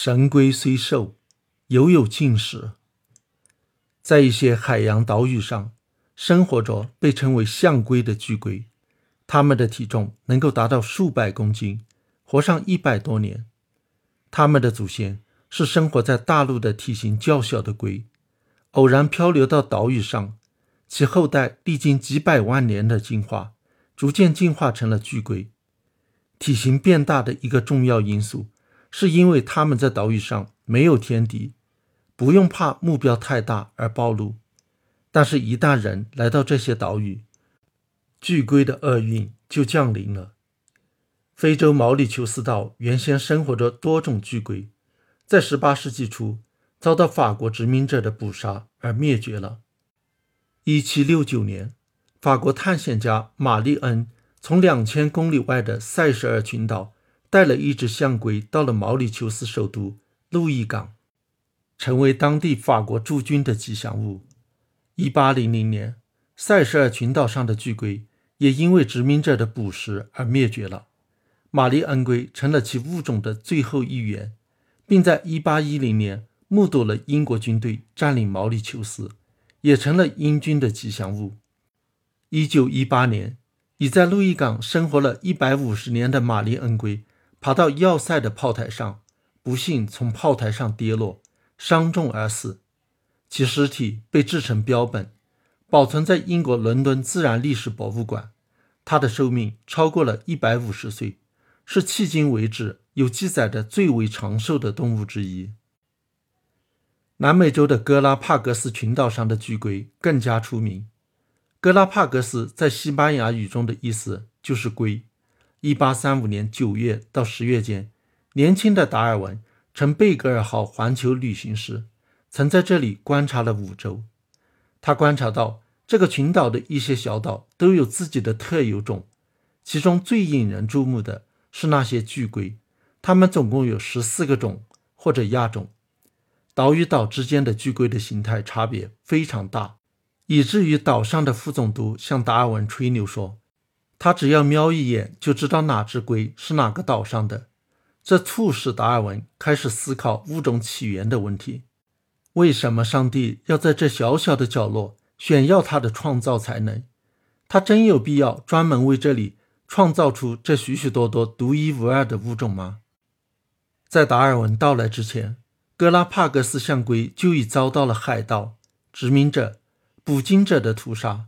神龟虽寿，犹有尽时。在一些海洋岛屿上，生活着被称为象龟的巨龟，它们的体重能够达到数百公斤，活上一百多年。它们的祖先是生活在大陆的体型较小的龟，偶然漂流到岛屿上，其后代历经几百万年的进化，逐渐进化成了巨龟。体型变大的一个重要因素。是因为他们在岛屿上没有天敌，不用怕目标太大而暴露。但是，一旦人来到这些岛屿，巨龟的厄运就降临了。非洲毛里求斯岛原先生活着多种巨龟，在18世纪初遭到法国殖民者的捕杀而灭绝了。1769年，法国探险家玛丽恩从两千公里外的塞舌尔群岛。带了一只象龟到了毛里求斯首都路易港，成为当地法国驻军的吉祥物。一八零零年，塞舌尔群岛上的巨龟也因为殖民者的捕食而灭绝了。玛丽恩龟成了其物种的最后一员，并在一八一零年目睹了英国军队占领毛里求斯，也成了英军的吉祥物。一九一八年，已在路易港生活了一百五十年的玛丽恩龟。爬到要塞的炮台上，不幸从炮台上跌落，伤重而死。其尸体被制成标本，保存在英国伦敦自然历史博物馆。它的寿命超过了一百五十岁，是迄今为止有记载的最为长寿的动物之一。南美洲的哥拉帕戈斯群岛上的巨龟更加出名。哥拉帕戈斯在西班牙语中的意思就是龟。一八三五年九月到十月间，年轻的达尔文乘贝格尔号环球旅行时，曾在这里观察了五周。他观察到这个群岛的一些小岛都有自己的特有种，其中最引人注目的是那些巨龟，它们总共有十四个种或者亚种。岛与岛之间的巨龟的形态差别非常大，以至于岛上的副总督向达尔文吹牛说。他只要瞄一眼就知道哪只龟是哪个岛上的，这促使达尔文开始思考物种起源的问题：为什么上帝要在这小小的角落炫耀他的创造才能？他真有必要专门为这里创造出这许许多多独一无二的物种吗？在达尔文到来之前，格拉帕格斯象龟就已遭到了海盗、殖民者、捕鲸者的屠杀，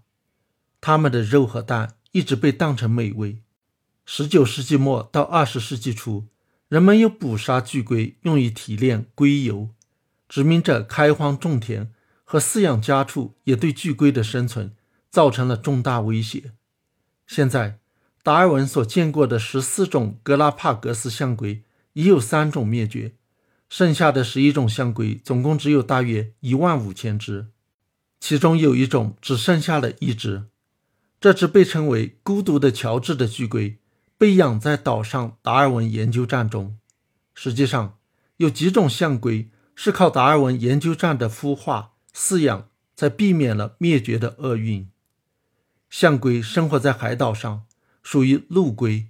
他们的肉和蛋。一直被当成美味。十九世纪末到二十世纪初，人们又捕杀巨龟用于提炼硅油。殖民者开荒种田和饲养家畜，也对巨龟的生存造成了重大威胁。现在，达尔文所见过的十四种格拉帕格斯象龟已有三种灭绝，剩下的十一种象龟总共只有大约一万五千只，其中有一种只剩下了一只。这只被称为“孤独的乔治”的巨龟，被养在岛上达尔文研究站中。实际上，有几种象龟是靠达尔文研究站的孵化饲养，才避免了灭绝的厄运。象龟生活在海岛上，属于陆龟。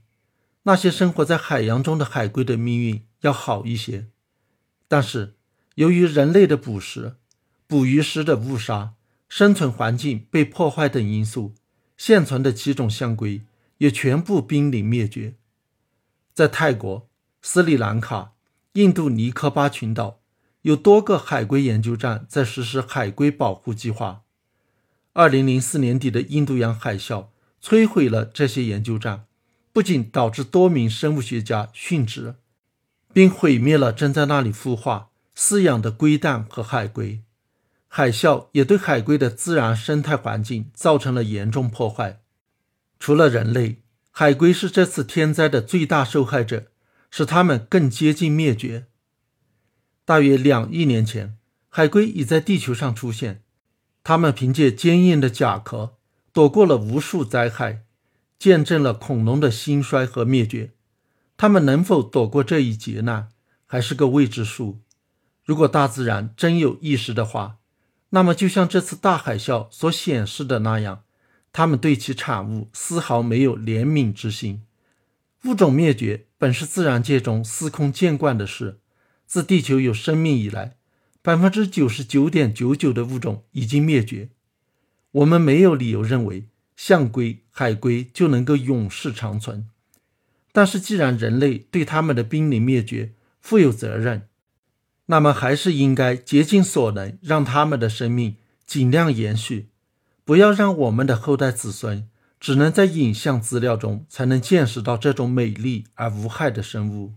那些生活在海洋中的海龟的命运要好一些，但是由于人类的捕食、捕鱼时的误杀、生存环境被破坏等因素。现存的七种象龟也全部濒临灭绝。在泰国、斯里兰卡、印度尼科巴群岛，有多个海龟研究站在实施海龟保护计划。二零零四年底的印度洋海啸摧毁了这些研究站，不仅导致多名生物学家殉职，并毁灭了正在那里孵化、饲养的龟蛋和海龟。海啸也对海龟的自然生态环境造成了严重破坏。除了人类，海龟是这次天灾的最大受害者，使它们更接近灭绝。大约两亿年前，海龟已在地球上出现。它们凭借坚硬的甲壳，躲过了无数灾害，见证了恐龙的兴衰和灭绝。它们能否躲过这一劫难，还是个未知数。如果大自然真有意识的话，那么，就像这次大海啸所显示的那样，他们对其产物丝毫没有怜悯之心。物种灭绝本是自然界中司空见惯的事，自地球有生命以来，百分之九十九点九九的物种已经灭绝。我们没有理由认为象龟、海龟就能够永世长存。但是，既然人类对它们的濒临灭绝负有责任，那么还是应该竭尽所能让他们的生命尽量延续，不要让我们的后代子孙只能在影像资料中才能见识到这种美丽而无害的生物。